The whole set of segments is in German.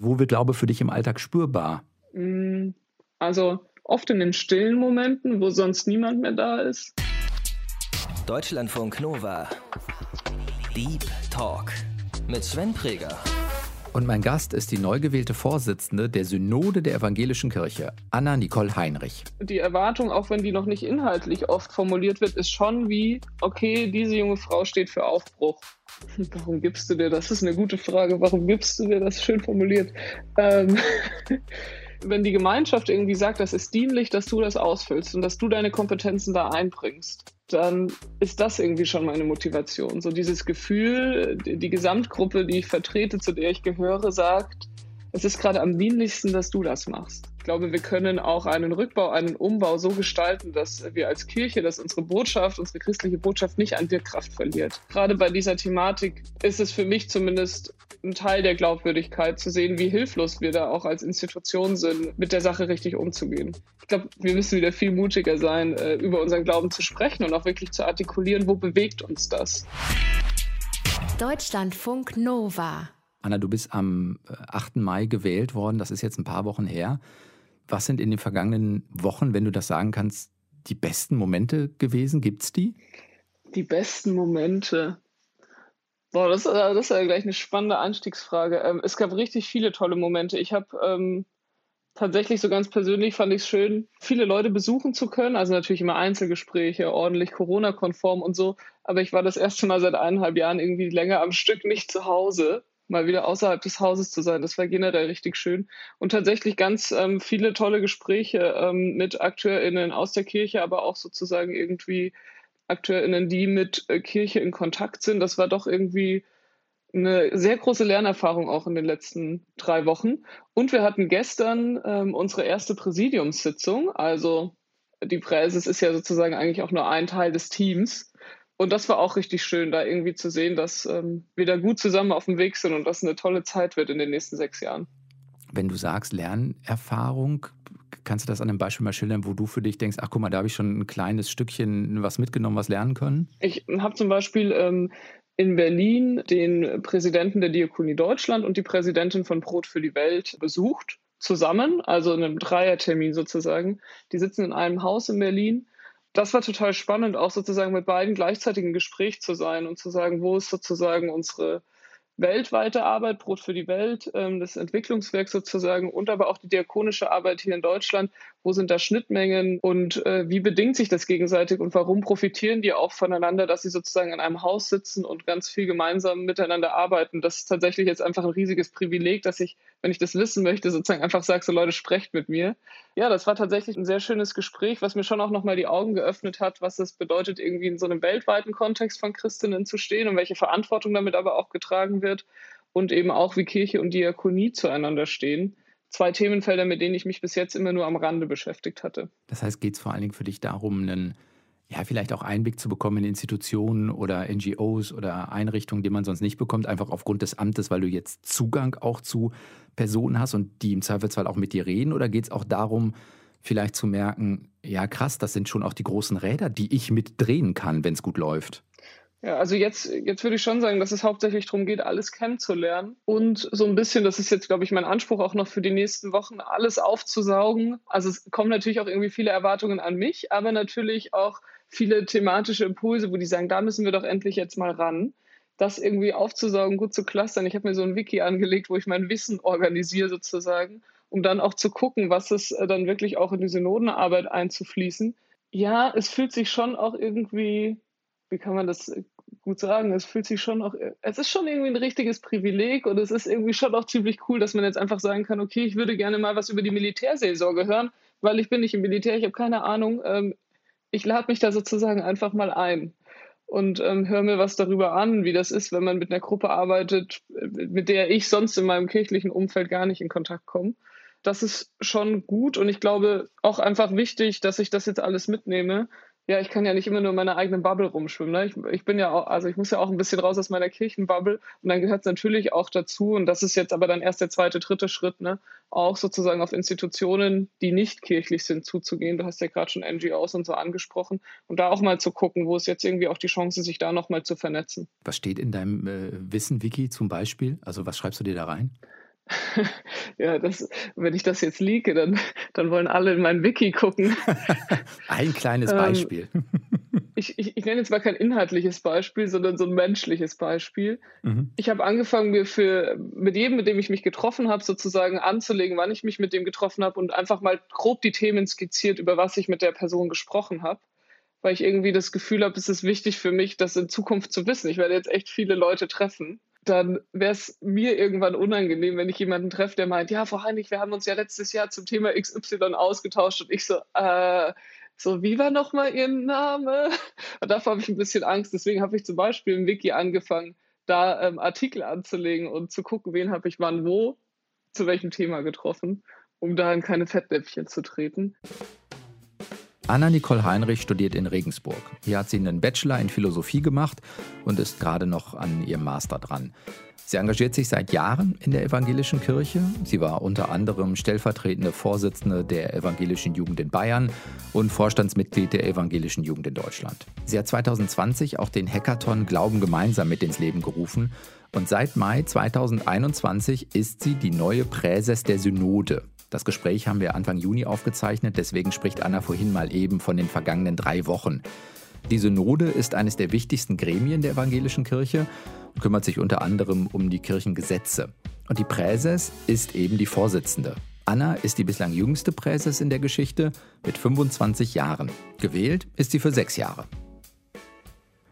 Wo wird Glaube für dich im Alltag spürbar? Mm, also oft in den stillen Momenten, wo sonst niemand mehr da ist. Deutschlandfunk Nova. Deep Talk mit Sven Preger. Und mein Gast ist die neu gewählte Vorsitzende der Synode der Evangelischen Kirche, Anna Nicole Heinrich. Die Erwartung, auch wenn die noch nicht inhaltlich oft formuliert wird, ist schon wie, okay, diese junge Frau steht für Aufbruch. Warum gibst du dir das? Das ist eine gute Frage. Warum gibst du dir das? Schön formuliert. Ähm, wenn die Gemeinschaft irgendwie sagt, das ist dienlich, dass du das ausfüllst und dass du deine Kompetenzen da einbringst, dann ist das irgendwie schon meine Motivation. So dieses Gefühl, die Gesamtgruppe, die ich vertrete, zu der ich gehöre, sagt, es ist gerade am dienlichsten, dass du das machst. Ich glaube, wir können auch einen Rückbau, einen Umbau so gestalten, dass wir als Kirche, dass unsere Botschaft, unsere christliche Botschaft nicht an Wirkkraft verliert. Gerade bei dieser Thematik ist es für mich zumindest ein Teil der Glaubwürdigkeit zu sehen, wie hilflos wir da auch als Institution sind, mit der Sache richtig umzugehen. Ich glaube, wir müssen wieder viel mutiger sein, äh, über unseren Glauben zu sprechen und auch wirklich zu artikulieren, wo bewegt uns das. Deutschlandfunk Nova. Anna, du bist am 8. Äh, Mai gewählt worden, das ist jetzt ein paar Wochen her. Was sind in den vergangenen Wochen, wenn du das sagen kannst, die besten Momente gewesen? Gibt es die? Die besten Momente. Boah, das, äh, das ist ja gleich eine spannende Einstiegsfrage. Ähm, es gab richtig viele tolle Momente. Ich habe ähm, tatsächlich so ganz persönlich fand ich es schön, viele Leute besuchen zu können. Also natürlich immer Einzelgespräche, ordentlich Corona-konform und so. Aber ich war das erste Mal seit eineinhalb Jahren irgendwie länger am Stück nicht zu Hause mal wieder außerhalb des Hauses zu sein. Das war generell richtig schön. Und tatsächlich ganz ähm, viele tolle Gespräche ähm, mit AkteurInnen aus der Kirche, aber auch sozusagen irgendwie AkteurInnen, die mit äh, Kirche in Kontakt sind. Das war doch irgendwie eine sehr große Lernerfahrung auch in den letzten drei Wochen. Und wir hatten gestern ähm, unsere erste Präsidiumssitzung. Also die Präses ist ja sozusagen eigentlich auch nur ein Teil des Teams. Und das war auch richtig schön, da irgendwie zu sehen, dass ähm, wir da gut zusammen auf dem Weg sind und dass eine tolle Zeit wird in den nächsten sechs Jahren. Wenn du sagst Lernerfahrung, kannst du das an einem Beispiel mal schildern, wo du für dich denkst, ach guck mal, da habe ich schon ein kleines Stückchen was mitgenommen, was lernen können? Ich habe zum Beispiel ähm, in Berlin den Präsidenten der Diakonie Deutschland und die Präsidentin von Brot für die Welt besucht, zusammen, also in einem Dreiertermin sozusagen. Die sitzen in einem Haus in Berlin das war total spannend, auch sozusagen mit beiden gleichzeitig im Gespräch zu sein und zu sagen, wo ist sozusagen unsere weltweite Arbeit, Brot für die Welt, ähm, das Entwicklungswerk sozusagen und aber auch die diakonische Arbeit hier in Deutschland. Wo sind da Schnittmengen und äh, wie bedingt sich das gegenseitig und warum profitieren die auch voneinander, dass sie sozusagen in einem Haus sitzen und ganz viel gemeinsam miteinander arbeiten? Das ist tatsächlich jetzt einfach ein riesiges Privileg, dass ich, wenn ich das wissen möchte, sozusagen einfach sage, so Leute, sprecht mit mir. Ja, das war tatsächlich ein sehr schönes Gespräch, was mir schon auch nochmal die Augen geöffnet hat, was es bedeutet, irgendwie in so einem weltweiten Kontext von Christinnen zu stehen und welche Verantwortung damit aber auch getragen wird wird und eben auch, wie Kirche und Diakonie zueinander stehen. Zwei Themenfelder, mit denen ich mich bis jetzt immer nur am Rande beschäftigt hatte. Das heißt, geht es vor allen Dingen für dich darum, einen ja, vielleicht auch Einblick zu bekommen in Institutionen oder NGOs oder Einrichtungen, die man sonst nicht bekommt, einfach aufgrund des Amtes, weil du jetzt Zugang auch zu Personen hast und die im Zweifelsfall auch mit dir reden? Oder geht es auch darum, vielleicht zu merken, ja krass, das sind schon auch die großen Räder, die ich mitdrehen kann, wenn es gut läuft? Ja, also jetzt, jetzt würde ich schon sagen, dass es hauptsächlich darum geht, alles kennenzulernen und so ein bisschen, das ist jetzt, glaube ich, mein Anspruch auch noch für die nächsten Wochen, alles aufzusaugen. Also es kommen natürlich auch irgendwie viele Erwartungen an mich, aber natürlich auch viele thematische Impulse, wo die sagen, da müssen wir doch endlich jetzt mal ran. Das irgendwie aufzusaugen, gut zu clustern. Ich habe mir so ein Wiki angelegt, wo ich mein Wissen organisiere sozusagen, um dann auch zu gucken, was es äh, dann wirklich auch in die Synodenarbeit einzufließen. Ja, es fühlt sich schon auch irgendwie wie kann man das äh, gut sagen? Es fühlt sich schon auch, äh, es ist schon irgendwie ein richtiges Privileg und es ist irgendwie schon auch ziemlich cool, dass man jetzt einfach sagen kann, okay, ich würde gerne mal was über die Militärseelsorge hören, weil ich bin nicht im Militär, ich habe keine Ahnung. Ähm, ich lade mich da sozusagen einfach mal ein und ähm, höre mir was darüber an, wie das ist, wenn man mit einer Gruppe arbeitet, äh, mit der ich sonst in meinem kirchlichen Umfeld gar nicht in Kontakt komme. Das ist schon gut und ich glaube auch einfach wichtig, dass ich das jetzt alles mitnehme, ja, ich kann ja nicht immer nur in meiner eigenen Bubble rumschwimmen. Ne? Ich, ich, bin ja auch, also ich muss ja auch ein bisschen raus aus meiner Kirchenbubble und dann gehört es natürlich auch dazu, und das ist jetzt aber dann erst der zweite, dritte Schritt, ne? auch sozusagen auf Institutionen, die nicht kirchlich sind, zuzugehen. Du hast ja gerade schon NGOs und so angesprochen und da auch mal zu gucken, wo ist jetzt irgendwie auch die Chance, sich da nochmal zu vernetzen. Was steht in deinem äh, Wissen-Wiki zum Beispiel? Also was schreibst du dir da rein? ja, das, wenn ich das jetzt liege, dann, dann wollen alle in mein Wiki gucken. Ein kleines ähm, Beispiel. Ähm, ich, ich, ich, nenne jetzt mal kein inhaltliches Beispiel, sondern so ein menschliches Beispiel. Mhm. Ich habe angefangen, mir für mit jedem, mit dem ich mich getroffen habe, sozusagen anzulegen, wann ich mich mit dem getroffen habe und einfach mal grob die Themen skizziert, über was ich mit der Person gesprochen habe. Weil ich irgendwie das Gefühl habe, es ist wichtig für mich, das in Zukunft zu wissen. Ich werde jetzt echt viele Leute treffen dann wäre es mir irgendwann unangenehm, wenn ich jemanden treffe, der meint, ja, Frau Heinrich, wir haben uns ja letztes Jahr zum Thema XY ausgetauscht und ich so, äh, so, wie war nochmal Ihr Name? Und davor habe ich ein bisschen Angst. Deswegen habe ich zum Beispiel im Wiki angefangen, da ähm, Artikel anzulegen und zu gucken, wen habe ich wann wo, zu welchem Thema getroffen, um da in keine Fettnäpfchen zu treten. Anna-Nicole Heinrich studiert in Regensburg. Hier hat sie einen Bachelor in Philosophie gemacht und ist gerade noch an ihrem Master dran. Sie engagiert sich seit Jahren in der evangelischen Kirche. Sie war unter anderem stellvertretende Vorsitzende der evangelischen Jugend in Bayern und Vorstandsmitglied der evangelischen Jugend in Deutschland. Sie hat 2020 auch den Hackathon Glauben gemeinsam mit ins Leben gerufen und seit Mai 2021 ist sie die neue Präses der Synode. Das Gespräch haben wir Anfang Juni aufgezeichnet, deswegen spricht Anna vorhin mal eben von den vergangenen drei Wochen. Die Synode ist eines der wichtigsten Gremien der evangelischen Kirche und kümmert sich unter anderem um die Kirchengesetze. Und die Präses ist eben die Vorsitzende. Anna ist die bislang jüngste Präses in der Geschichte mit 25 Jahren. Gewählt ist sie für sechs Jahre.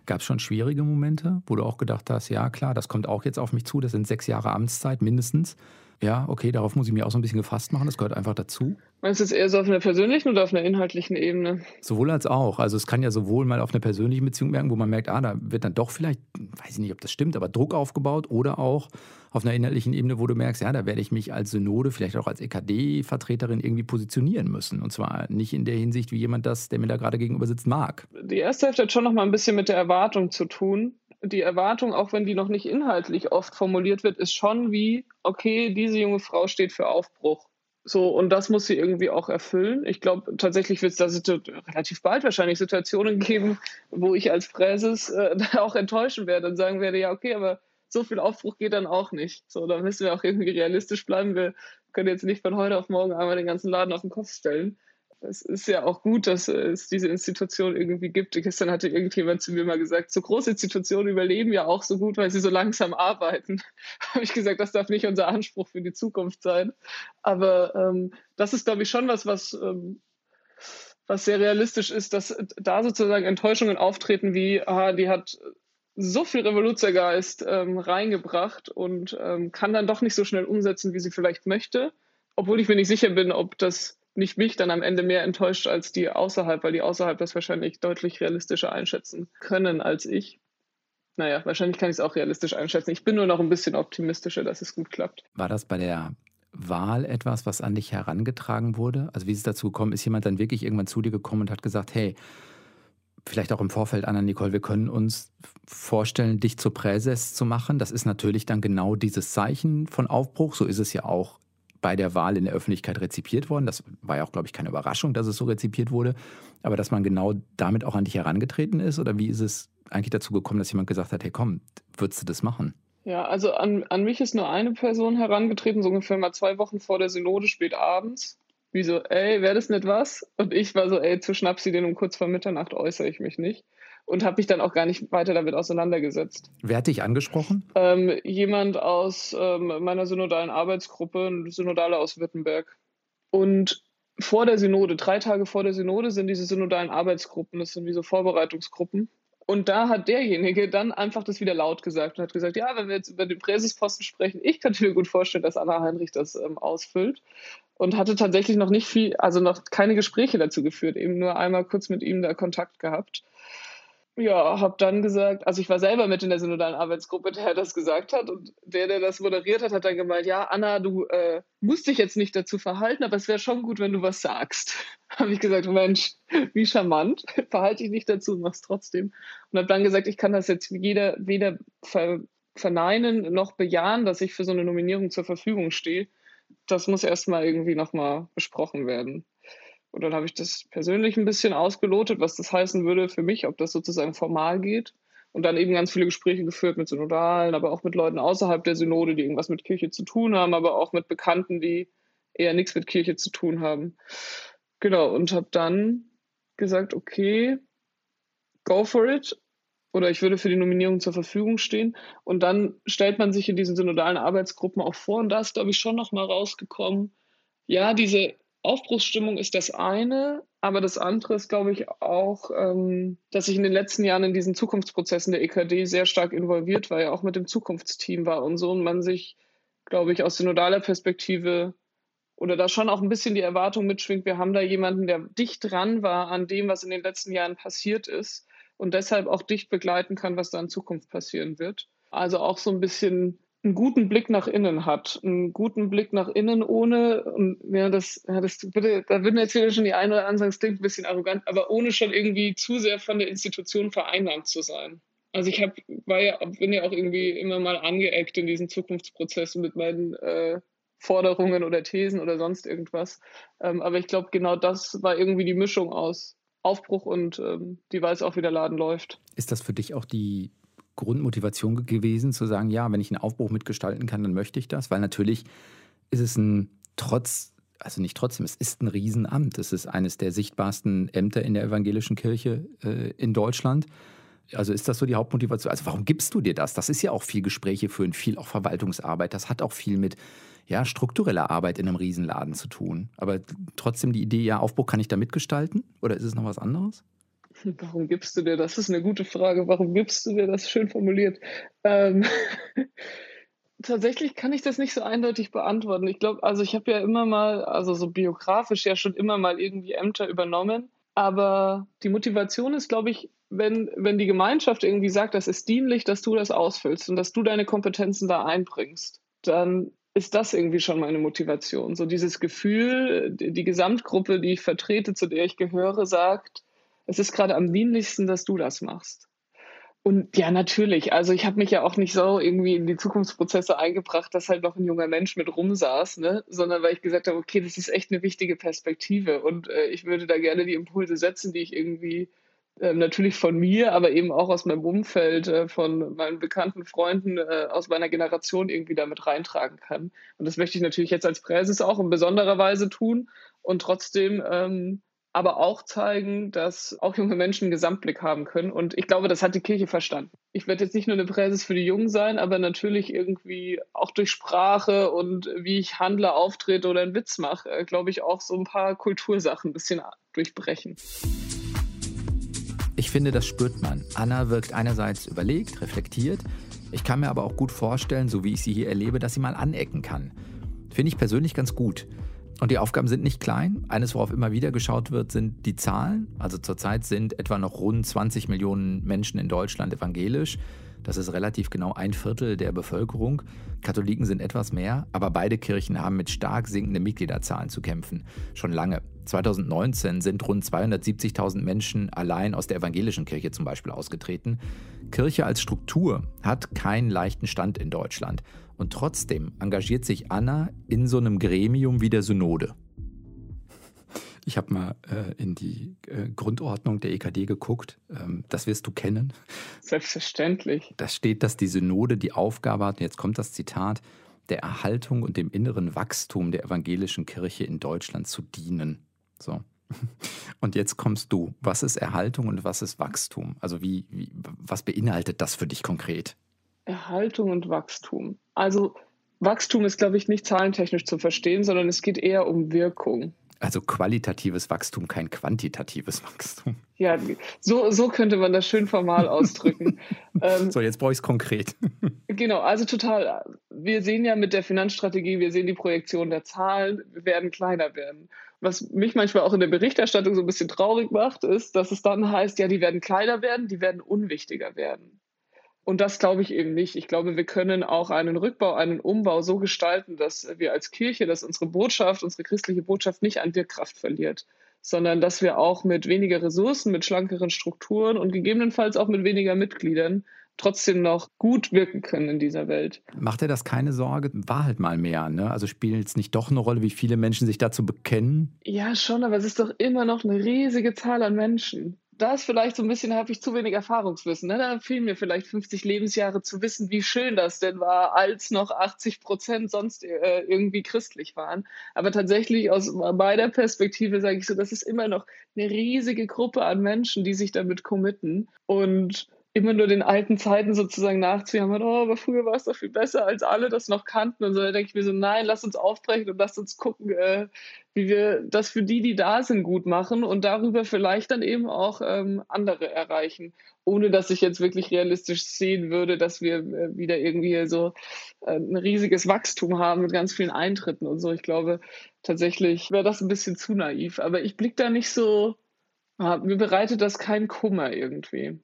Gab es schon schwierige Momente, wo du auch gedacht hast, ja klar, das kommt auch jetzt auf mich zu, das sind sechs Jahre Amtszeit mindestens ja, okay, darauf muss ich mir auch so ein bisschen gefasst machen, das gehört einfach dazu. Meinst du es eher so auf einer persönlichen oder auf einer inhaltlichen Ebene? Sowohl als auch. Also es kann ja sowohl mal auf einer persönlichen Beziehung merken, wo man merkt, ah, da wird dann doch vielleicht, weiß ich nicht, ob das stimmt, aber Druck aufgebaut oder auch auf einer inhaltlichen Ebene, wo du merkst, ja, da werde ich mich als Synode, vielleicht auch als EKD-Vertreterin irgendwie positionieren müssen. Und zwar nicht in der Hinsicht, wie jemand das, der mir da gerade gegenüber sitzt, mag. Die erste Hälfte hat schon noch mal ein bisschen mit der Erwartung zu tun die Erwartung, auch wenn die noch nicht inhaltlich oft formuliert wird, ist schon wie, okay, diese junge Frau steht für Aufbruch. So, und das muss sie irgendwie auch erfüllen. Ich glaube, tatsächlich wird es da relativ bald wahrscheinlich Situationen geben, wo ich als Präses äh, auch enttäuschen werde und sagen werde, ja, okay, aber so viel Aufbruch geht dann auch nicht. So, da müssen wir auch irgendwie realistisch bleiben. Wir können jetzt nicht von heute auf morgen einmal den ganzen Laden auf den Kopf stellen es ist ja auch gut, dass es diese Institution irgendwie gibt. Gestern hatte irgendjemand zu mir mal gesagt, so große Institutionen überleben ja auch so gut, weil sie so langsam arbeiten. Habe ich gesagt, das darf nicht unser Anspruch für die Zukunft sein. Aber ähm, das ist, glaube ich, schon was, was, ähm, was sehr realistisch ist, dass da sozusagen Enttäuschungen auftreten wie, aha, die hat so viel Revoluzergeist ähm, reingebracht und ähm, kann dann doch nicht so schnell umsetzen, wie sie vielleicht möchte. Obwohl ich mir nicht sicher bin, ob das nicht mich dann am Ende mehr enttäuscht als die außerhalb, weil die außerhalb das wahrscheinlich deutlich realistischer einschätzen können als ich. Naja, wahrscheinlich kann ich es auch realistisch einschätzen. Ich bin nur noch ein bisschen optimistischer, dass es gut klappt. War das bei der Wahl etwas, was an dich herangetragen wurde? Also wie ist es dazu gekommen? Ist jemand dann wirklich irgendwann zu dir gekommen und hat gesagt, hey, vielleicht auch im Vorfeld, Anna Nicole, wir können uns vorstellen, dich zur Präses zu machen. Das ist natürlich dann genau dieses Zeichen von Aufbruch. So ist es ja auch bei der Wahl in der Öffentlichkeit rezipiert worden. Das war ja auch, glaube ich, keine Überraschung, dass es so rezipiert wurde. Aber dass man genau damit auch an dich herangetreten ist? Oder wie ist es eigentlich dazu gekommen, dass jemand gesagt hat, hey komm, würdest du das machen? Ja, also an, an mich ist nur eine Person herangetreten, so ungefähr mal zwei Wochen vor der Synode, spät abends. Wie so, ey, wäre das nicht was? Und ich war so, ey, zu Schnapsi, den um kurz vor Mitternacht äußere ich mich nicht und habe mich dann auch gar nicht weiter damit auseinandergesetzt. Wer hat dich angesprochen? Ähm, jemand aus ähm, meiner synodalen Arbeitsgruppe, ein Synodale aus Württemberg. Und vor der Synode, drei Tage vor der Synode, sind diese synodalen Arbeitsgruppen, das sind wie so Vorbereitungsgruppen. Und da hat derjenige dann einfach das wieder laut gesagt und hat gesagt, ja, wenn wir jetzt über den Präsesposten sprechen, ich könnte mir gut vorstellen, dass Anna Heinrich das ähm, ausfüllt. Und hatte tatsächlich noch nicht viel, also noch keine Gespräche dazu geführt, eben nur einmal kurz mit ihm da Kontakt gehabt ja, habe dann gesagt, also ich war selber mit in der synodalen Arbeitsgruppe, der das gesagt hat und der, der das moderiert hat, hat dann gemeint, ja, Anna, du äh, musst dich jetzt nicht dazu verhalten, aber es wäre schon gut, wenn du was sagst. habe ich gesagt, Mensch, wie charmant, verhalte dich nicht dazu, mach's trotzdem. Und habe dann gesagt, ich kann das jetzt weder, weder ver verneinen noch bejahen, dass ich für so eine Nominierung zur Verfügung stehe. Das muss erstmal irgendwie nochmal besprochen werden. Und dann habe ich das persönlich ein bisschen ausgelotet, was das heißen würde für mich, ob das sozusagen formal geht. und dann eben ganz viele Gespräche geführt mit Synodalen, aber auch mit Leuten außerhalb der Synode, die irgendwas mit Kirche zu tun haben, aber auch mit Bekannten, die eher nichts mit Kirche zu tun haben. Genau, und habe dann gesagt, okay, go for it. Oder ich würde für die Nominierung zur Verfügung stehen. Und dann stellt man sich in diesen synodalen Arbeitsgruppen auch vor. Und da ist, glaube ich, schon nochmal rausgekommen, ja, diese Aufbruchsstimmung ist das eine, aber das andere ist, glaube ich, auch, ähm, dass ich in den letzten Jahren in diesen Zukunftsprozessen der EKD sehr stark involviert war, ja auch mit dem Zukunftsteam war und so und man sich, glaube ich, aus synodaler Perspektive oder da schon auch ein bisschen die Erwartung mitschwingt, wir haben da jemanden, der dicht dran war an dem, was in den letzten Jahren passiert ist und deshalb auch dicht begleiten kann, was da in Zukunft passieren wird. Also auch so ein bisschen einen guten Blick nach innen hat, einen guten Blick nach innen ohne, und ja, das, ja, das bitte, da würden jetzt wieder schon die eine oder andere es klingt ein bisschen arrogant, aber ohne schon irgendwie zu sehr von der Institution vereinnahmt zu sein. Also ich habe, war ja, bin ja auch irgendwie immer mal angeeckt in diesen Zukunftsprozessen mit meinen äh, Forderungen oder Thesen oder sonst irgendwas. Ähm, aber ich glaube, genau das war irgendwie die Mischung aus Aufbruch und ähm, die weiß auch, wie der Laden läuft. Ist das für dich auch die Grundmotivation gewesen, zu sagen, ja, wenn ich einen Aufbruch mitgestalten kann, dann möchte ich das? Weil natürlich ist es ein trotz, also nicht trotzdem, es ist ein Riesenamt. Es ist eines der sichtbarsten Ämter in der evangelischen Kirche äh, in Deutschland. Also ist das so die Hauptmotivation? Also warum gibst du dir das? Das ist ja auch viel Gespräche führen, viel auch Verwaltungsarbeit. Das hat auch viel mit ja, struktureller Arbeit in einem Riesenladen zu tun. Aber trotzdem die Idee, ja, Aufbruch kann ich da mitgestalten? Oder ist es noch was anderes? Warum gibst du dir das? Das ist eine gute Frage. Warum gibst du dir das? Schön formuliert. Ähm, tatsächlich kann ich das nicht so eindeutig beantworten. Ich glaube, also ich habe ja immer mal, also so biografisch ja schon immer mal irgendwie Ämter übernommen. Aber die Motivation ist, glaube ich, wenn, wenn die Gemeinschaft irgendwie sagt, das ist dienlich, dass du das ausfüllst und dass du deine Kompetenzen da einbringst, dann ist das irgendwie schon meine Motivation. So dieses Gefühl, die, die Gesamtgruppe, die ich vertrete, zu der ich gehöre, sagt, es ist gerade am dienlichsten, dass du das machst. Und ja, natürlich. Also ich habe mich ja auch nicht so irgendwie in die Zukunftsprozesse eingebracht, dass halt noch ein junger Mensch mit rumsaß, ne? sondern weil ich gesagt habe, okay, das ist echt eine wichtige Perspektive und äh, ich würde da gerne die Impulse setzen, die ich irgendwie äh, natürlich von mir, aber eben auch aus meinem Umfeld, äh, von meinen bekannten Freunden äh, aus meiner Generation irgendwie damit reintragen kann. Und das möchte ich natürlich jetzt als Präses auch in besonderer Weise tun und trotzdem ähm, aber auch zeigen, dass auch junge Menschen einen Gesamtblick haben können. Und ich glaube, das hat die Kirche verstanden. Ich werde jetzt nicht nur eine Präses für die Jungen sein, aber natürlich irgendwie auch durch Sprache und wie ich handle, auftrete oder einen Witz mache, äh, glaube ich, auch so ein paar Kultursachen ein bisschen durchbrechen. Ich finde, das spürt man. Anna wirkt einerseits überlegt, reflektiert. Ich kann mir aber auch gut vorstellen, so wie ich sie hier erlebe, dass sie mal anecken kann. Finde ich persönlich ganz gut. Und die Aufgaben sind nicht klein. Eines, worauf immer wieder geschaut wird, sind die Zahlen. Also zurzeit sind etwa noch rund 20 Millionen Menschen in Deutschland evangelisch. Das ist relativ genau ein Viertel der Bevölkerung. Katholiken sind etwas mehr, aber beide Kirchen haben mit stark sinkenden Mitgliederzahlen zu kämpfen. Schon lange. 2019 sind rund 270.000 Menschen allein aus der evangelischen Kirche zum Beispiel ausgetreten. Kirche als Struktur hat keinen leichten Stand in Deutschland. Und trotzdem engagiert sich Anna in so einem Gremium wie der Synode. Ich habe mal äh, in die äh, Grundordnung der EKD geguckt. Ähm, das wirst du kennen. Selbstverständlich. Da steht, dass die Synode die Aufgabe hat, und jetzt kommt das Zitat, der Erhaltung und dem inneren Wachstum der evangelischen Kirche in Deutschland zu dienen. So. Und jetzt kommst du. Was ist Erhaltung und was ist Wachstum? Also wie, wie was beinhaltet das für dich konkret? Erhaltung und Wachstum. Also Wachstum ist, glaube ich, nicht zahlentechnisch zu verstehen, sondern es geht eher um Wirkung. Also qualitatives Wachstum, kein quantitatives Wachstum. Ja, so, so könnte man das schön formal ausdrücken. ähm, so, jetzt brauche ich es konkret. genau, also total. Wir sehen ja mit der Finanzstrategie, wir sehen die Projektion der Zahlen, wir werden kleiner werden. Was mich manchmal auch in der Berichterstattung so ein bisschen traurig macht, ist, dass es dann heißt, ja, die werden kleiner werden, die werden unwichtiger werden. Und das glaube ich eben nicht. Ich glaube, wir können auch einen Rückbau, einen Umbau so gestalten, dass wir als Kirche, dass unsere Botschaft, unsere christliche Botschaft nicht an Wirkkraft verliert, sondern dass wir auch mit weniger Ressourcen, mit schlankeren Strukturen und gegebenenfalls auch mit weniger Mitgliedern trotzdem noch gut wirken können in dieser Welt. Macht er das keine Sorge? War halt mal mehr, ne? Also spielt es nicht doch eine Rolle, wie viele Menschen sich dazu bekennen? Ja, schon, aber es ist doch immer noch eine riesige Zahl an Menschen da ist vielleicht so ein bisschen, habe ich zu wenig Erfahrungswissen. Ne? Da fehlen mir vielleicht 50 Lebensjahre zu wissen, wie schön das denn war, als noch 80 Prozent sonst äh, irgendwie christlich waren. Aber tatsächlich aus meiner Perspektive sage ich so, das ist immer noch eine riesige Gruppe an Menschen, die sich damit committen. Und immer nur den alten Zeiten sozusagen nachzujammern, oh, aber früher war es doch viel besser, als alle das noch kannten und so. Da denke ich mir so, nein, lass uns aufbrechen und lass uns gucken, äh, wie wir das für die, die da sind, gut machen und darüber vielleicht dann eben auch ähm, andere erreichen, ohne dass ich jetzt wirklich realistisch sehen würde, dass wir äh, wieder irgendwie so äh, ein riesiges Wachstum haben mit ganz vielen Eintritten und so. Ich glaube, tatsächlich wäre das ein bisschen zu naiv, aber ich blicke da nicht so, ah, mir bereitet das keinen Kummer irgendwie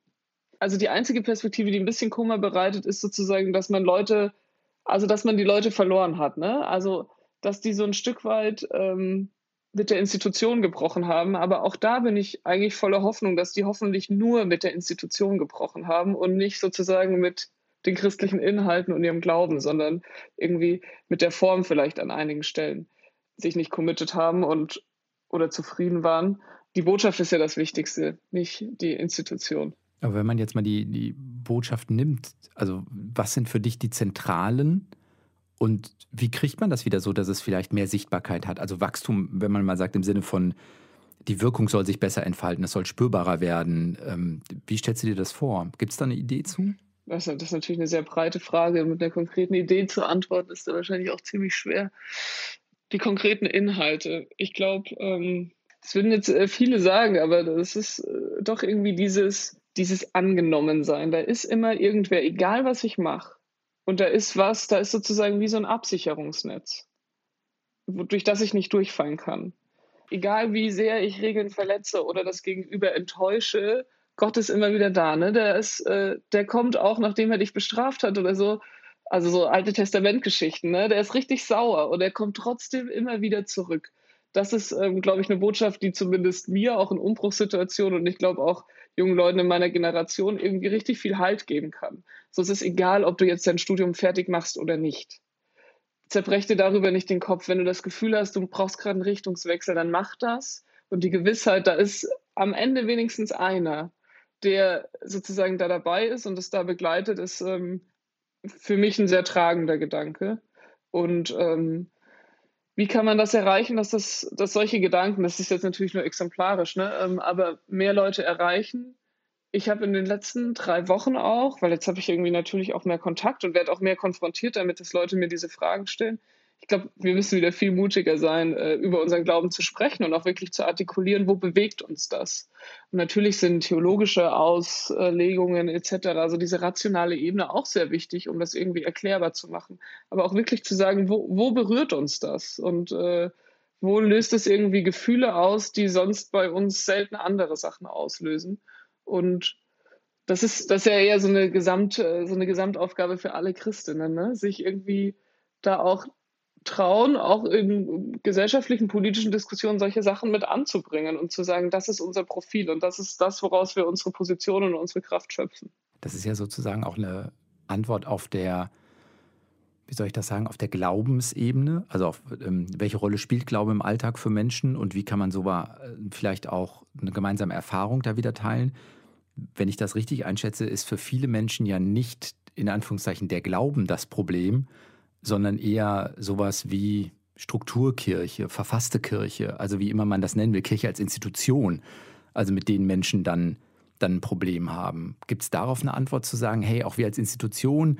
also die einzige Perspektive, die ein bisschen Kummer bereitet, ist sozusagen, dass man Leute, also dass man die Leute verloren hat. Ne? Also, dass die so ein Stück weit ähm, mit der Institution gebrochen haben. Aber auch da bin ich eigentlich voller Hoffnung, dass die hoffentlich nur mit der Institution gebrochen haben und nicht sozusagen mit den christlichen Inhalten und ihrem Glauben, sondern irgendwie mit der Form vielleicht an einigen Stellen sich nicht committed haben und oder zufrieden waren. Die Botschaft ist ja das Wichtigste, nicht die Institution. Aber wenn man jetzt mal die, die Botschaft nimmt, also was sind für dich die zentralen und wie kriegt man das wieder so, dass es vielleicht mehr Sichtbarkeit hat? Also Wachstum, wenn man mal sagt, im Sinne von, die Wirkung soll sich besser entfalten, es soll spürbarer werden. Ähm, wie stellst du dir das vor? Gibt es da eine Idee zu? Das ist natürlich eine sehr breite Frage. Mit einer konkreten Idee zu antworten, ist da wahrscheinlich auch ziemlich schwer. Die konkreten Inhalte. Ich glaube, ähm, das würden jetzt äh, viele sagen, aber das ist äh, doch irgendwie dieses, dieses Angenommensein. Da ist immer irgendwer, egal was ich mache. Und da ist was, da ist sozusagen wie so ein Absicherungsnetz, durch das ich nicht durchfallen kann. Egal wie sehr ich Regeln verletze oder das Gegenüber enttäusche, Gott ist immer wieder da. Ne? Der, ist, äh, der kommt auch, nachdem er dich bestraft hat oder so. Also so alte Testamentgeschichten. Ne? Der ist richtig sauer und er kommt trotzdem immer wieder zurück. Das ist, ähm, glaube ich, eine Botschaft, die zumindest mir auch in Umbruchssituationen und ich glaube auch jungen Leuten in meiner Generation irgendwie richtig viel Halt geben kann. So es ist egal, ob du jetzt dein Studium fertig machst oder nicht. Zerbrech dir darüber nicht den Kopf. Wenn du das Gefühl hast, du brauchst gerade einen Richtungswechsel, dann mach das. Und die Gewissheit, da ist am Ende wenigstens einer, der sozusagen da dabei ist und es da begleitet, ist ähm, für mich ein sehr tragender Gedanke. Und ähm, wie kann man das erreichen, dass, das, dass solche Gedanken, das ist jetzt natürlich nur exemplarisch, ne, ähm, aber mehr Leute erreichen? Ich habe in den letzten drei Wochen auch, weil jetzt habe ich irgendwie natürlich auch mehr Kontakt und werde auch mehr konfrontiert damit, dass Leute mir diese Fragen stellen, ich glaube, wir müssen wieder viel mutiger sein, äh, über unseren Glauben zu sprechen und auch wirklich zu artikulieren, wo bewegt uns das. Und natürlich sind theologische Auslegungen etc., also diese rationale Ebene auch sehr wichtig, um das irgendwie erklärbar zu machen. Aber auch wirklich zu sagen, wo, wo berührt uns das und äh, wo löst es irgendwie Gefühle aus, die sonst bei uns selten andere Sachen auslösen. Und das ist, das ist ja eher so eine, Gesamt, so eine Gesamtaufgabe für alle Christinnen, ne? sich irgendwie da auch trauen, auch in gesellschaftlichen, politischen Diskussionen solche Sachen mit anzubringen und zu sagen, das ist unser Profil und das ist das, woraus wir unsere Position und unsere Kraft schöpfen. Das ist ja sozusagen auch eine Antwort auf der, wie soll ich das sagen, auf der Glaubensebene. Also auf ähm, welche Rolle spielt Glaube im Alltag für Menschen und wie kann man so äh, vielleicht auch eine gemeinsame Erfahrung da wieder teilen. Wenn ich das richtig einschätze, ist für viele Menschen ja nicht in Anführungszeichen der Glauben das Problem, sondern eher sowas wie Strukturkirche, verfasste Kirche, also wie immer man das nennen will, Kirche als Institution, also mit denen Menschen dann, dann ein Problem haben. Gibt es darauf eine Antwort zu sagen, hey, auch wir als Institution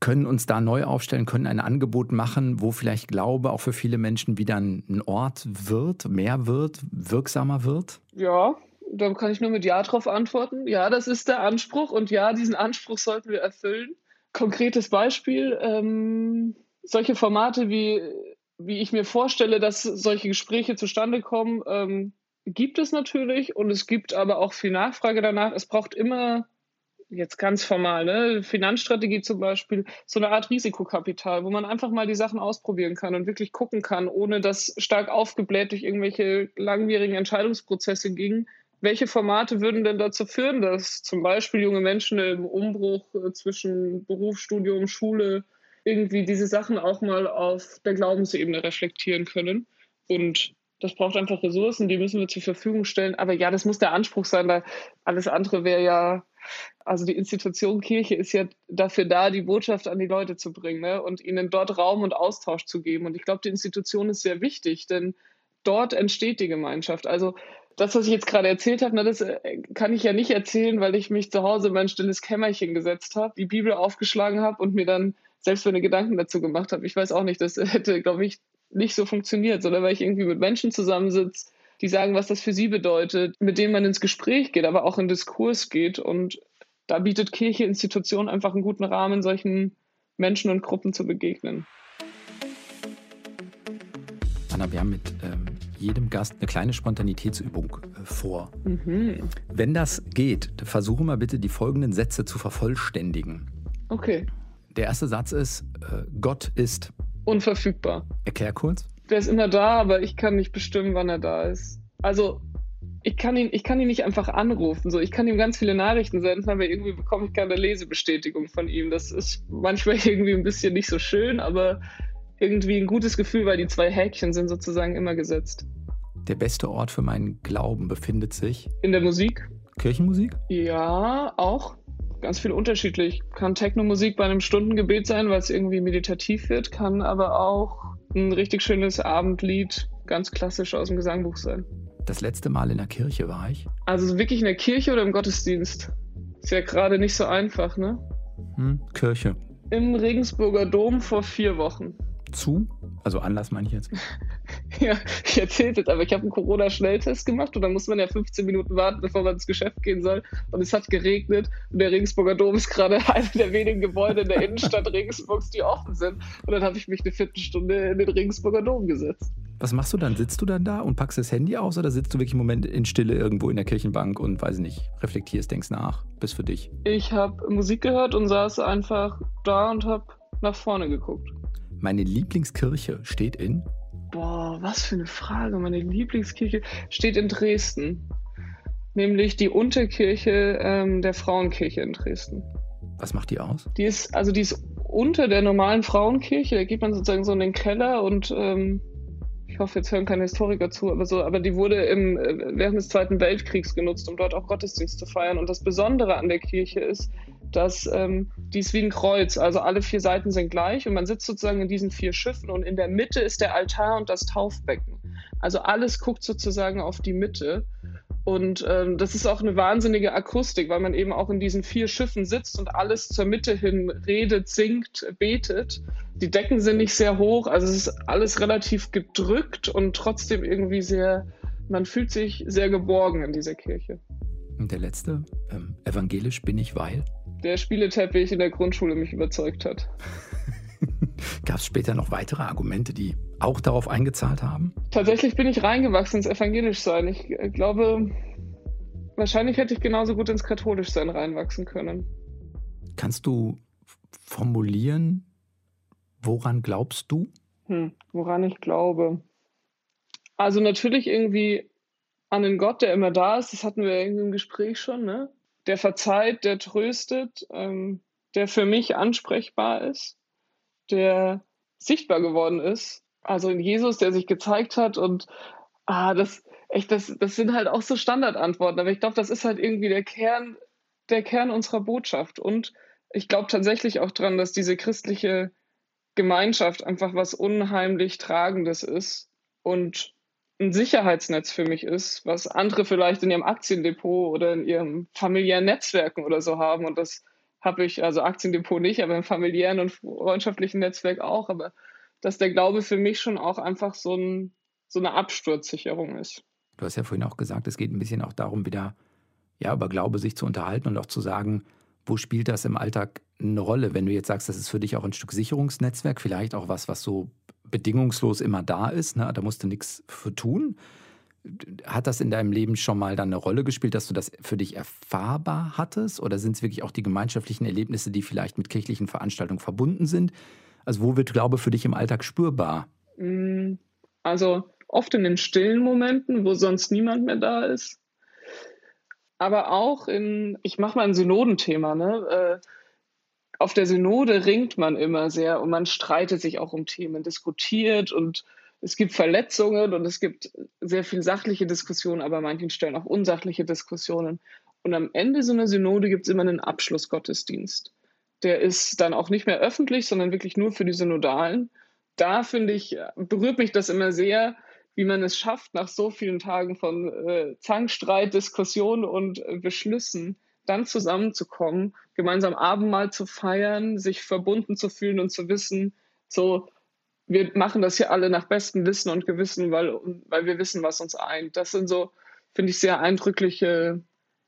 können uns da neu aufstellen, können ein Angebot machen, wo vielleicht Glaube auch für viele Menschen wieder ein Ort wird, mehr wird, wirksamer wird? Ja, da kann ich nur mit Ja drauf antworten. Ja, das ist der Anspruch und ja, diesen Anspruch sollten wir erfüllen konkretes Beispiel, ähm, solche Formate, wie, wie ich mir vorstelle, dass solche Gespräche zustande kommen, ähm, gibt es natürlich und es gibt aber auch viel Nachfrage danach. Es braucht immer, jetzt ganz formal, ne, Finanzstrategie zum Beispiel, so eine Art Risikokapital, wo man einfach mal die Sachen ausprobieren kann und wirklich gucken kann, ohne dass stark aufgebläht durch irgendwelche langwierigen Entscheidungsprozesse ging, welche Formate würden denn dazu führen, dass zum Beispiel junge Menschen im Umbruch äh, zwischen Beruf, Studium, Schule irgendwie diese Sachen auch mal auf der Glaubensebene reflektieren können? Und Das braucht einfach Ressourcen, die müssen wir zur Verfügung stellen. Aber ja, das muss der Anspruch sein, weil alles andere wäre ja, also die Institution Kirche ist ja dafür da, die Botschaft an die Leute zu bringen ne? und ihnen dort Raum und Austausch zu geben. Und ich glaube, die Institution ist sehr wichtig, denn dort entsteht die Gemeinschaft. Also das, was ich jetzt gerade erzählt habe, ne, das äh, kann ich ja nicht erzählen, weil ich mich zu Hause in mein stilles Kämmerchen gesetzt habe, die Bibel aufgeschlagen habe und mir dann selbst meine Gedanken dazu gemacht habe. Ich weiß auch nicht, das hätte, glaube ich, nicht so funktioniert, sondern weil ich irgendwie mit Menschen zusammensitze, die sagen, was das für sie bedeutet, mit denen man ins Gespräch geht, aber auch in Diskurs geht. Und da bietet Kirche, Institution einfach einen guten Rahmen, solchen Menschen und Gruppen zu begegnen. Anna, wir haben mit ähm, jedem Gast eine kleine Spontanitätsübung äh, vor. Mhm. Wenn das geht, versuche mal bitte die folgenden Sätze zu vervollständigen. Okay. Der erste Satz ist, äh, Gott ist unverfügbar. Erklär kurz. Der ist immer da, aber ich kann nicht bestimmen, wann er da ist. Also ich kann ihn, ich kann ihn nicht einfach anrufen. So, ich kann ihm ganz viele Nachrichten senden, aber irgendwie bekomme ich keine Lesebestätigung von ihm. Das ist manchmal irgendwie ein bisschen nicht so schön, aber irgendwie ein gutes Gefühl, weil die zwei Häkchen sind sozusagen immer gesetzt. Der beste Ort für meinen Glauben befindet sich in der Musik. Kirchenmusik? Ja, auch ganz viel unterschiedlich. Kann Techno-Musik bei einem Stundengebet sein, weil es irgendwie meditativ wird, kann aber auch ein richtig schönes Abendlied, ganz klassisch aus dem Gesangbuch sein. Das letzte Mal in der Kirche war ich? Also wirklich in der Kirche oder im Gottesdienst? Ist ja gerade nicht so einfach, ne? Hm, Kirche. Im Regensburger Dom vor vier Wochen zu? Also Anlass meine ich jetzt. ja, ich erzähle jetzt, aber ich habe einen Corona-Schnelltest gemacht und dann muss man ja 15 Minuten warten, bevor man ins Geschäft gehen soll. Und es hat geregnet und der Regensburger Dom ist gerade einer der wenigen Gebäude in der Innenstadt Regensburgs, die offen sind. Und dann habe ich mich eine Viertelstunde in den Regensburger Dom gesetzt. Was machst du dann? Sitzt du dann da und packst das Handy aus oder sitzt du wirklich im Moment in Stille irgendwo in der Kirchenbank und weiß nicht, reflektierst, denkst nach, bis für dich? Ich habe Musik gehört und saß einfach da und habe nach vorne geguckt. Meine Lieblingskirche steht in? Boah, was für eine Frage. Meine Lieblingskirche steht in Dresden. Nämlich die Unterkirche ähm, der Frauenkirche in Dresden. Was macht die aus? Die ist, also die ist unter der normalen Frauenkirche. Da geht man sozusagen so in den Keller und ähm, ich hoffe, jetzt hören keine Historiker zu, aber so, aber die wurde im, äh, während des Zweiten Weltkriegs genutzt, um dort auch Gottesdienst zu feiern. Und das Besondere an der Kirche ist, dass ähm, die ist wie ein Kreuz, also alle vier Seiten sind gleich und man sitzt sozusagen in diesen vier Schiffen und in der Mitte ist der Altar und das Taufbecken. Also alles guckt sozusagen auf die Mitte. Und ähm, das ist auch eine wahnsinnige Akustik, weil man eben auch in diesen vier Schiffen sitzt und alles zur Mitte hin redet, singt, betet. Die Decken sind nicht sehr hoch, also es ist alles relativ gedrückt und trotzdem irgendwie sehr, man fühlt sich sehr geborgen in dieser Kirche. Und der letzte, ähm, evangelisch bin ich, weil? Der Spieleteppich in der Grundschule mich überzeugt hat. Gab es später noch weitere Argumente, die auch darauf eingezahlt haben? Tatsächlich bin ich reingewachsen ins Evangelischsein. Ich äh, glaube, wahrscheinlich hätte ich genauso gut ins Katholischsein reinwachsen können. Kannst du formulieren, woran glaubst du? Hm, woran ich glaube. Also natürlich irgendwie an den Gott, der immer da ist, das hatten wir irgendwie im Gespräch schon, ne? Der verzeiht, der tröstet, ähm, der für mich ansprechbar ist, der sichtbar geworden ist. Also in Jesus, der sich gezeigt hat und ah, das, echt, das, das sind halt auch so Standardantworten. Aber ich glaube, das ist halt irgendwie der Kern, der Kern unserer Botschaft. Und ich glaube tatsächlich auch dran, dass diese christliche Gemeinschaft einfach was unheimlich Tragendes ist und ein Sicherheitsnetz für mich ist, was andere vielleicht in ihrem Aktiendepot oder in ihrem familiären Netzwerken oder so haben. Und das habe ich, also Aktiendepot nicht, aber im familiären und freundschaftlichen Netzwerk auch. Aber dass der Glaube für mich schon auch einfach so, ein, so eine Absturzsicherung ist. Du hast ja vorhin auch gesagt, es geht ein bisschen auch darum, wieder ja, über Glaube sich zu unterhalten und auch zu sagen, wo spielt das im Alltag eine Rolle? Wenn du jetzt sagst, das ist für dich auch ein Stück Sicherungsnetzwerk, vielleicht auch was, was so bedingungslos immer da ist, ne? da musst du nichts für tun. Hat das in deinem Leben schon mal dann eine Rolle gespielt, dass du das für dich erfahrbar hattest? Oder sind es wirklich auch die gemeinschaftlichen Erlebnisse, die vielleicht mit kirchlichen Veranstaltungen verbunden sind? Also wo wird Glaube für dich im Alltag spürbar? Mm, also oft in den stillen Momenten, wo sonst niemand mehr da ist. Aber auch in, ich mache mal ein Synodenthema, ne? Äh, auf der Synode ringt man immer sehr und man streitet sich auch um Themen, diskutiert und es gibt Verletzungen und es gibt sehr viel sachliche Diskussionen, aber an manchen Stellen auch unsachliche Diskussionen. Und am Ende so einer Synode gibt es immer einen Abschlussgottesdienst. Der ist dann auch nicht mehr öffentlich, sondern wirklich nur für die Synodalen. Da finde ich, berührt mich das immer sehr, wie man es schafft, nach so vielen Tagen von äh, Zankstreit, Diskussion und äh, Beschlüssen dann zusammenzukommen, gemeinsam Abendmahl zu feiern, sich verbunden zu fühlen und zu wissen, so, wir machen das hier alle nach bestem Wissen und Gewissen, weil, weil wir wissen, was uns eint. Das sind so, finde ich, sehr eindrückliche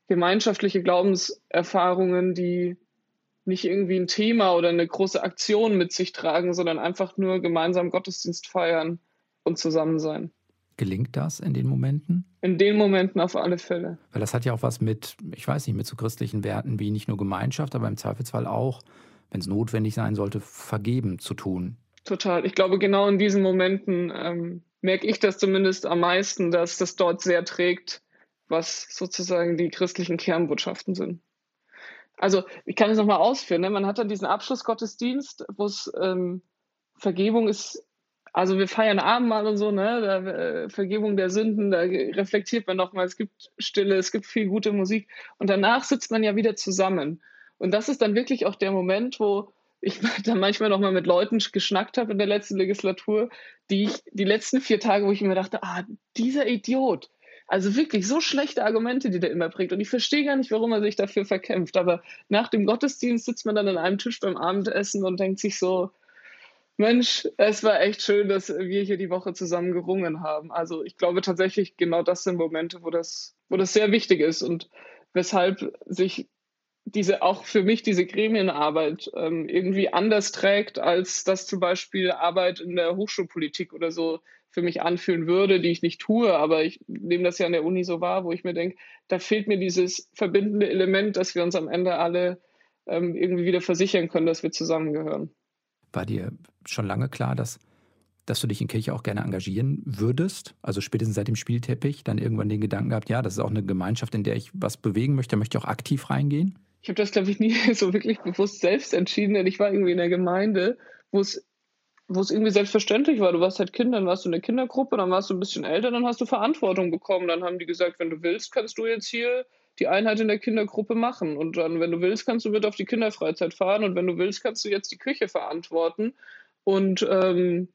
gemeinschaftliche Glaubenserfahrungen, die nicht irgendwie ein Thema oder eine große Aktion mit sich tragen, sondern einfach nur gemeinsam Gottesdienst feiern und zusammen sein. Gelingt das in den Momenten? In den Momenten auf alle Fälle. Weil das hat ja auch was mit, ich weiß nicht, mit so christlichen Werten wie nicht nur Gemeinschaft, aber im Zweifelsfall auch, wenn es notwendig sein sollte, vergeben zu tun. Total. Ich glaube, genau in diesen Momenten ähm, merke ich das zumindest am meisten, dass das dort sehr trägt, was sozusagen die christlichen Kernbotschaften sind. Also ich kann es nochmal ausführen. Ne? Man hat dann diesen Abschlussgottesdienst, wo es ähm, Vergebung ist also wir feiern Abendmahl und so, ne? Da, äh, Vergebung der Sünden, da reflektiert man nochmal, es gibt Stille, es gibt viel gute Musik und danach sitzt man ja wieder zusammen. Und das ist dann wirklich auch der Moment, wo ich dann manchmal nochmal mit Leuten geschnackt habe in der letzten Legislatur, die ich, die letzten vier Tage, wo ich mir dachte, ah, dieser Idiot, also wirklich so schlechte Argumente, die der immer bringt. Und ich verstehe gar nicht, warum er sich dafür verkämpft. Aber nach dem Gottesdienst sitzt man dann an einem Tisch beim Abendessen und denkt sich so, Mensch, es war echt schön, dass wir hier die Woche zusammen gerungen haben. Also ich glaube tatsächlich, genau das sind Momente, wo das, wo das sehr wichtig ist und weshalb sich diese auch für mich diese Gremienarbeit ähm, irgendwie anders trägt, als das zum Beispiel Arbeit in der Hochschulpolitik oder so für mich anfühlen würde, die ich nicht tue, aber ich nehme das ja an der Uni so wahr, wo ich mir denke, da fehlt mir dieses verbindende Element, dass wir uns am Ende alle ähm, irgendwie wieder versichern können, dass wir zusammengehören. War dir schon lange klar, dass, dass du dich in Kirche auch gerne engagieren würdest? Also spätestens seit dem Spielteppich dann irgendwann den Gedanken gehabt, ja, das ist auch eine Gemeinschaft, in der ich was bewegen möchte, möchte ich auch aktiv reingehen? Ich habe das, glaube ich, nie so wirklich bewusst selbst entschieden, denn ich war irgendwie in der Gemeinde, wo es wo es irgendwie selbstverständlich war. Du warst halt Kind, dann warst du in der Kindergruppe, dann warst du ein bisschen älter, dann hast du Verantwortung bekommen. Dann haben die gesagt, wenn du willst, kannst du jetzt hier die Einheit in der Kindergruppe machen. Und dann, wenn du willst, kannst du mit auf die Kinderfreizeit fahren und wenn du willst, kannst du jetzt die Küche verantworten. Und ähm,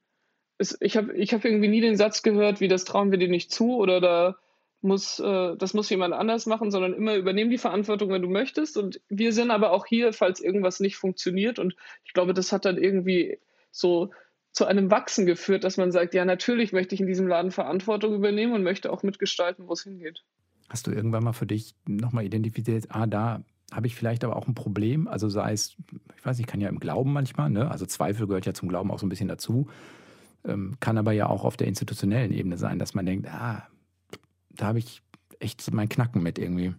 es, ich habe ich hab irgendwie nie den Satz gehört, wie das trauen wir dir nicht zu oder da muss, äh, das muss jemand anders machen, sondern immer übernehmen die Verantwortung, wenn du möchtest. Und wir sind aber auch hier, falls irgendwas nicht funktioniert. Und ich glaube, das hat dann irgendwie so zu einem Wachsen geführt, dass man sagt, ja, natürlich möchte ich in diesem Laden Verantwortung übernehmen und möchte auch mitgestalten, wo es hingeht. Hast du irgendwann mal für dich nochmal identifiziert, ah, da habe ich vielleicht aber auch ein Problem? Also sei es, ich weiß nicht, kann ja im Glauben manchmal, ne? also Zweifel gehört ja zum Glauben auch so ein bisschen dazu, ähm, kann aber ja auch auf der institutionellen Ebene sein, dass man denkt, ah, da habe ich echt mein Knacken mit irgendwie.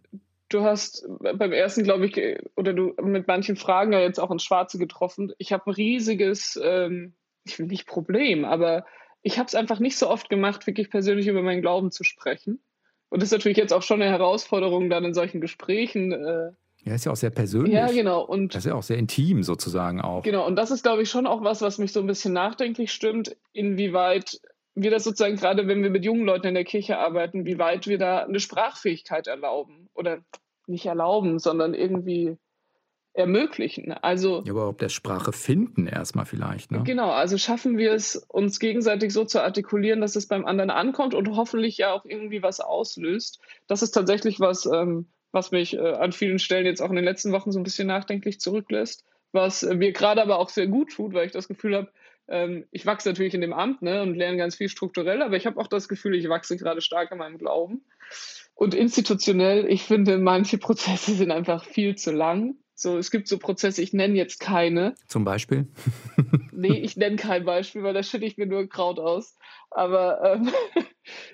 Du hast beim ersten, glaube ich, oder du mit manchen Fragen ja jetzt auch ins Schwarze getroffen. Ich habe ein riesiges, ähm, ich will nicht Problem, aber ich habe es einfach nicht so oft gemacht, wirklich persönlich über meinen Glauben zu sprechen. Und das ist natürlich jetzt auch schon eine Herausforderung, dann in solchen Gesprächen. Äh, ja, ist ja auch sehr persönlich. Ja, genau. Und das ist ja auch sehr intim sozusagen auch. Genau, und das ist, glaube ich, schon auch was, was mich so ein bisschen nachdenklich stimmt, inwieweit wir das sozusagen gerade, wenn wir mit jungen Leuten in der Kirche arbeiten, wie weit wir da eine Sprachfähigkeit erlauben oder nicht erlauben, sondern irgendwie ermöglichen. Also, ja, ob der Sprache finden erstmal vielleicht. Ne? Genau, also schaffen wir es, uns gegenseitig so zu artikulieren, dass es beim anderen ankommt und hoffentlich ja auch irgendwie was auslöst. Das ist tatsächlich was, ähm, was mich äh, an vielen Stellen jetzt auch in den letzten Wochen so ein bisschen nachdenklich zurücklässt, was mir gerade aber auch sehr gut tut, weil ich das Gefühl habe, ähm, ich wachse natürlich in dem Amt ne, und lerne ganz viel strukturell, aber ich habe auch das Gefühl, ich wachse gerade stark in meinem Glauben. Und institutionell, ich finde, manche Prozesse sind einfach viel zu lang. So, es gibt so Prozesse, ich nenne jetzt keine. Zum Beispiel? nee, ich nenne kein Beispiel, weil da schütte ich mir nur Kraut aus. Aber ähm,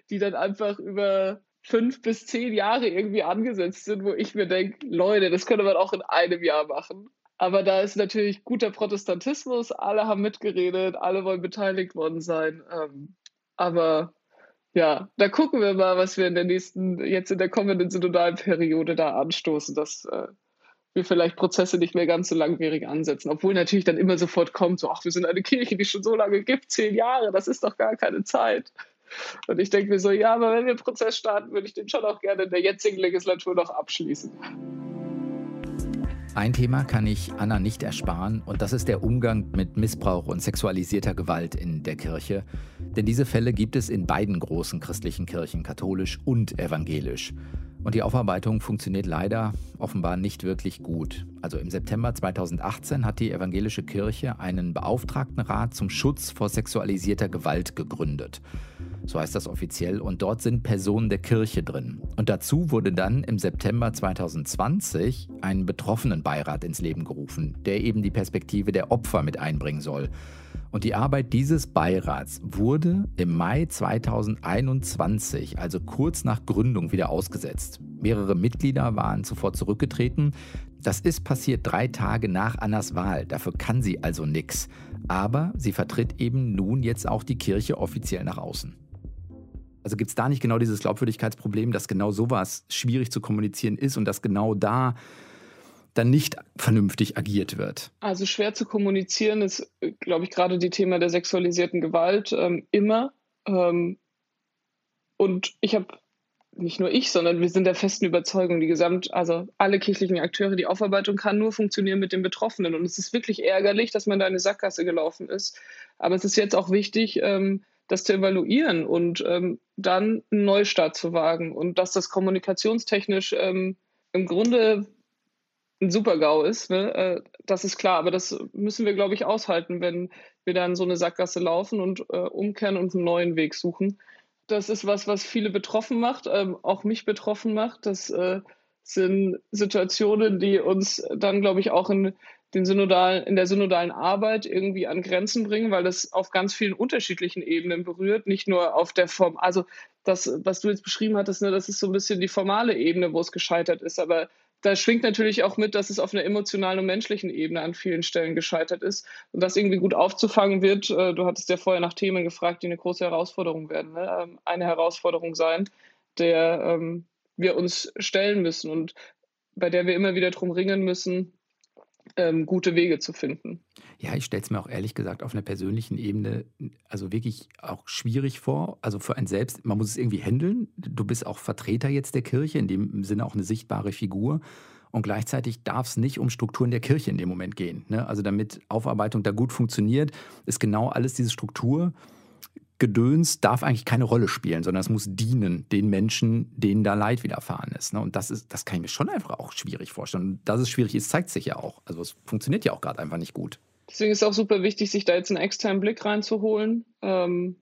die dann einfach über fünf bis zehn Jahre irgendwie angesetzt sind, wo ich mir denke, Leute, das könnte man auch in einem Jahr machen. Aber da ist natürlich guter Protestantismus, alle haben mitgeredet, alle wollen beteiligt worden sein. Ähm, aber ja, da gucken wir mal, was wir in der nächsten, jetzt in der kommenden synodalen Periode da anstoßen. Das äh, wir vielleicht Prozesse nicht mehr ganz so langwierig ansetzen. Obwohl natürlich dann immer sofort kommt, so, ach, wir sind eine Kirche, die schon so lange gibt, zehn Jahre, das ist doch gar keine Zeit. Und ich denke mir so, ja, aber wenn wir einen Prozess starten, würde ich den schon auch gerne in der jetzigen Legislatur noch abschließen. Ein Thema kann ich Anna nicht ersparen und das ist der Umgang mit Missbrauch und sexualisierter Gewalt in der Kirche. Denn diese Fälle gibt es in beiden großen christlichen Kirchen, katholisch und evangelisch. Und die Aufarbeitung funktioniert leider offenbar nicht wirklich gut. Also im September 2018 hat die evangelische Kirche einen Beauftragtenrat zum Schutz vor sexualisierter Gewalt gegründet. So heißt das offiziell. Und dort sind Personen der Kirche drin. Und dazu wurde dann im September 2020 ein Betroffenenbeirat ins Leben gerufen, der eben die Perspektive der Opfer mit einbringen soll. Und die Arbeit dieses Beirats wurde im Mai 2021, also kurz nach Gründung, wieder ausgesetzt. Mehrere Mitglieder waren zuvor zurückgetreten. Das ist passiert drei Tage nach Annas Wahl. Dafür kann sie also nichts. Aber sie vertritt eben nun jetzt auch die Kirche offiziell nach außen. Also gibt es da nicht genau dieses Glaubwürdigkeitsproblem, dass genau sowas schwierig zu kommunizieren ist und dass genau da dann nicht vernünftig agiert wird? Also schwer zu kommunizieren ist, glaube ich, gerade die Thema der sexualisierten Gewalt ähm, immer. Ähm, und ich habe nicht nur ich, sondern wir sind der festen Überzeugung, die Gesamt, also alle kirchlichen Akteure, die Aufarbeitung kann nur funktionieren mit den Betroffenen. Und es ist wirklich ärgerlich, dass man da in eine Sackgasse gelaufen ist. Aber es ist jetzt auch wichtig, ähm, das zu evaluieren und ähm, dann einen Neustart zu wagen. Und dass das kommunikationstechnisch ähm, im Grunde ein Super-GAU ist, ne? Äh, das ist klar. Aber das müssen wir, glaube ich, aushalten, wenn wir dann so eine Sackgasse laufen und äh, umkehren und einen neuen Weg suchen. Das ist was, was viele betroffen macht, ähm, auch mich betroffen macht. Das äh, sind Situationen, die uns dann, glaube ich, auch in, den synodalen, in der synodalen Arbeit irgendwie an Grenzen bringen, weil das auf ganz vielen unterschiedlichen Ebenen berührt, nicht nur auf der Form. Also das, was du jetzt beschrieben hattest, ne, das ist so ein bisschen die formale Ebene, wo es gescheitert ist. Aber da schwingt natürlich auch mit, dass es auf einer emotionalen und menschlichen Ebene an vielen Stellen gescheitert ist. Und das irgendwie gut aufzufangen wird, äh, du hattest ja vorher nach Themen gefragt, die eine große Herausforderung werden, ne? Ähm, eine Herausforderung sein, der ähm, wir uns stellen müssen und bei der wir immer wieder drum ringen müssen, ähm, gute Wege zu finden. Ja, ich stelle es mir auch ehrlich gesagt auf einer persönlichen Ebene also wirklich auch schwierig vor. Also für einen selbst, man muss es irgendwie handeln. Du bist auch Vertreter jetzt der Kirche, in dem Sinne auch eine sichtbare Figur. Und gleichzeitig darf es nicht um Strukturen der Kirche in dem Moment gehen. Ne? Also damit Aufarbeitung da gut funktioniert, ist genau alles diese Struktur Gedöns darf eigentlich keine Rolle spielen, sondern es muss dienen den Menschen, denen da Leid widerfahren ist. Ne? Und das ist, das kann ich mir schon einfach auch schwierig vorstellen. Und dass es schwierig ist, zeigt sich ja auch. Also es funktioniert ja auch gerade einfach nicht gut. Deswegen ist es auch super wichtig, sich da jetzt einen externen Blick reinzuholen ähm,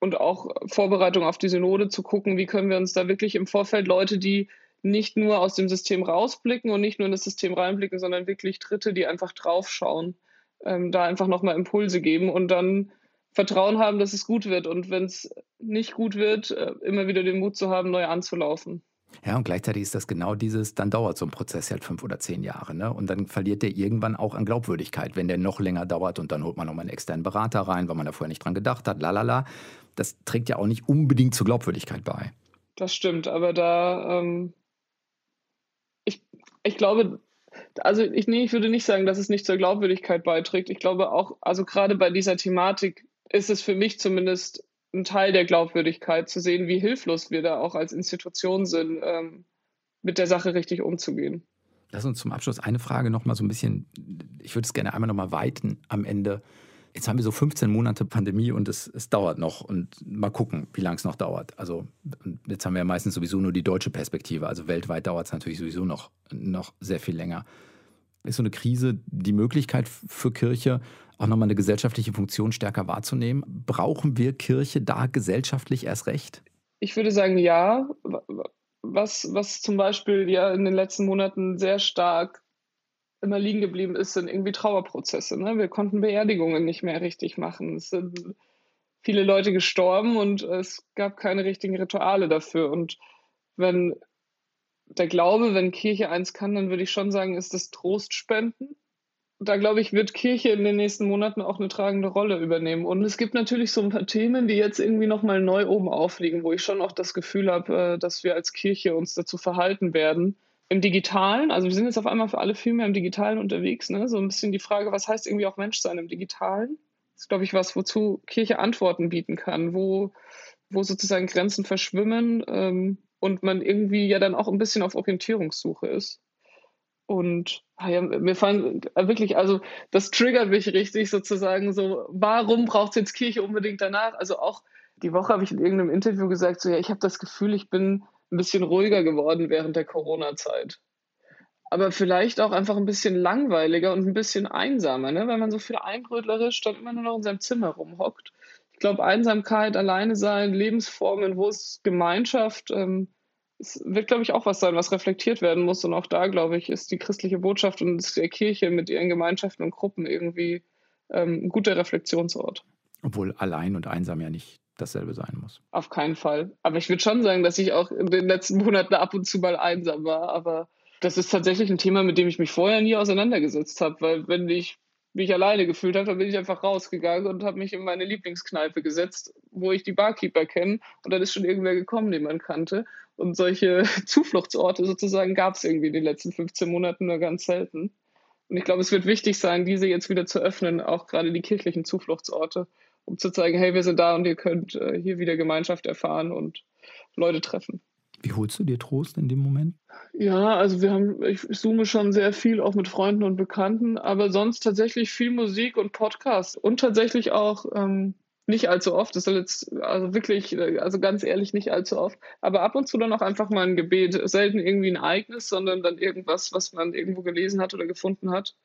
und auch Vorbereitung auf die Synode zu gucken, wie können wir uns da wirklich im Vorfeld Leute, die nicht nur aus dem System rausblicken und nicht nur in das System reinblicken, sondern wirklich Dritte, die einfach draufschauen, ähm, da einfach nochmal Impulse geben und dann Vertrauen haben, dass es gut wird und wenn es nicht gut wird, äh, immer wieder den Mut zu haben, neu anzulaufen. Ja, und gleichzeitig ist das genau dieses, dann dauert so ein Prozess halt fünf oder zehn Jahre. Ne? Und dann verliert der irgendwann auch an Glaubwürdigkeit, wenn der noch länger dauert und dann holt man nochmal einen externen Berater rein, weil man da vorher nicht dran gedacht hat, lalala. Das trägt ja auch nicht unbedingt zur Glaubwürdigkeit bei. Das stimmt, aber da, ähm, ich, ich glaube, also ich, nee, ich würde nicht sagen, dass es nicht zur Glaubwürdigkeit beiträgt. Ich glaube auch, also gerade bei dieser Thematik ist es für mich zumindest ein Teil der Glaubwürdigkeit zu sehen, wie hilflos wir da auch als Institution sind, ähm, mit der Sache richtig umzugehen. Lass uns zum Abschluss eine Frage noch mal so ein bisschen, ich würde es gerne einmal noch mal weiten am Ende. Jetzt haben wir so 15 Monate Pandemie und es, es dauert noch und mal gucken, wie lange es noch dauert. Also jetzt haben wir ja meistens sowieso nur die deutsche Perspektive. Also weltweit dauert es natürlich sowieso noch, noch sehr viel länger. Ist so eine Krise die Möglichkeit für Kirche, auch nochmal eine gesellschaftliche Funktion stärker wahrzunehmen. Brauchen wir Kirche da gesellschaftlich erst recht? Ich würde sagen, ja. Was, was zum Beispiel ja in den letzten Monaten sehr stark immer liegen geblieben ist, sind irgendwie Trauerprozesse. Ne? Wir konnten Beerdigungen nicht mehr richtig machen. Es sind viele Leute gestorben und es gab keine richtigen Rituale dafür. Und wenn der Glaube, wenn Kirche eins kann, dann würde ich schon sagen, ist das Trostspenden da glaube ich, wird Kirche in den nächsten Monaten auch eine tragende Rolle übernehmen. Und es gibt natürlich so ein paar Themen, die jetzt irgendwie nochmal neu oben aufliegen, wo ich schon auch das Gefühl habe, äh, dass wir als Kirche uns dazu verhalten werden, im Digitalen, also wir sind jetzt auf einmal für alle viel mehr im Digitalen unterwegs, ne? so ein bisschen die Frage, was heißt irgendwie auch Menschsein im Digitalen? Das ist, glaube ich, was, wozu Kirche Antworten bieten kann, wo, wo sozusagen Grenzen verschwimmen ähm, und man irgendwie ja dann auch ein bisschen auf Orientierungssuche ist. Und ah ja, mir fallen wirklich, also das triggert mich richtig sozusagen so, warum braucht es jetzt Kirche unbedingt danach? Also auch die Woche habe ich in irgendeinem Interview gesagt, so ja, ich habe das Gefühl, ich bin ein bisschen ruhiger geworden während der Corona-Zeit. Aber vielleicht auch einfach ein bisschen langweiliger und ein bisschen einsamer, ne? weil man so viel einbrötlerisch dann immer nur noch in seinem Zimmer rumhockt. Ich glaube, Einsamkeit, alleine sein, Lebensformen, wo es Gemeinschaft, ähm, es wird, glaube ich, auch was sein, was reflektiert werden muss. Und auch da, glaube ich, ist die christliche Botschaft und die Kirche mit ihren Gemeinschaften und Gruppen irgendwie ähm, ein guter Reflexionsort. Obwohl allein und einsam ja nicht dasselbe sein muss. Auf keinen Fall. Aber ich würde schon sagen, dass ich auch in den letzten Monaten ab und zu mal einsam war. Aber das ist tatsächlich ein Thema, mit dem ich mich vorher nie auseinandergesetzt habe, weil wenn ich mich alleine gefühlt habe, dann bin ich einfach rausgegangen und habe mich in meine Lieblingskneipe gesetzt, wo ich die Barkeeper kenne. Und dann ist schon irgendwer gekommen, den man kannte. Und solche Zufluchtsorte sozusagen gab es irgendwie in den letzten 15 Monaten nur ganz selten. Und ich glaube, es wird wichtig sein, diese jetzt wieder zu öffnen, auch gerade die kirchlichen Zufluchtsorte, um zu zeigen, hey, wir sind da und ihr könnt äh, hier wieder Gemeinschaft erfahren und Leute treffen. Wie holst du dir Trost in dem Moment? Ja, also wir haben, ich zoome schon sehr viel, auch mit Freunden und Bekannten, aber sonst tatsächlich viel Musik und Podcast und tatsächlich auch ähm, nicht allzu oft. Das soll jetzt, also wirklich, also ganz ehrlich, nicht allzu oft. Aber ab und zu dann auch einfach mal ein Gebet. Selten irgendwie ein Ereignis, sondern dann irgendwas, was man irgendwo gelesen hat oder gefunden hat.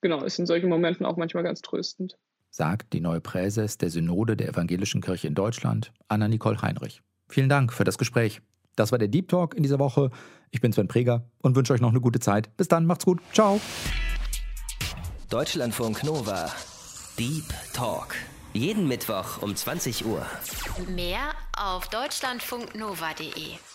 Genau, ist in solchen Momenten auch manchmal ganz tröstend sagt die neue Präses der Synode der Evangelischen Kirche in Deutschland, Anna-Nicole Heinrich. Vielen Dank für das Gespräch. Das war der Deep Talk in dieser Woche. Ich bin Sven Preger und wünsche euch noch eine gute Zeit. Bis dann, macht's gut. Ciao. Deutschlandfunk Nova. Deep Talk. Jeden Mittwoch um 20 Uhr. Mehr auf deutschlandfunknova.de.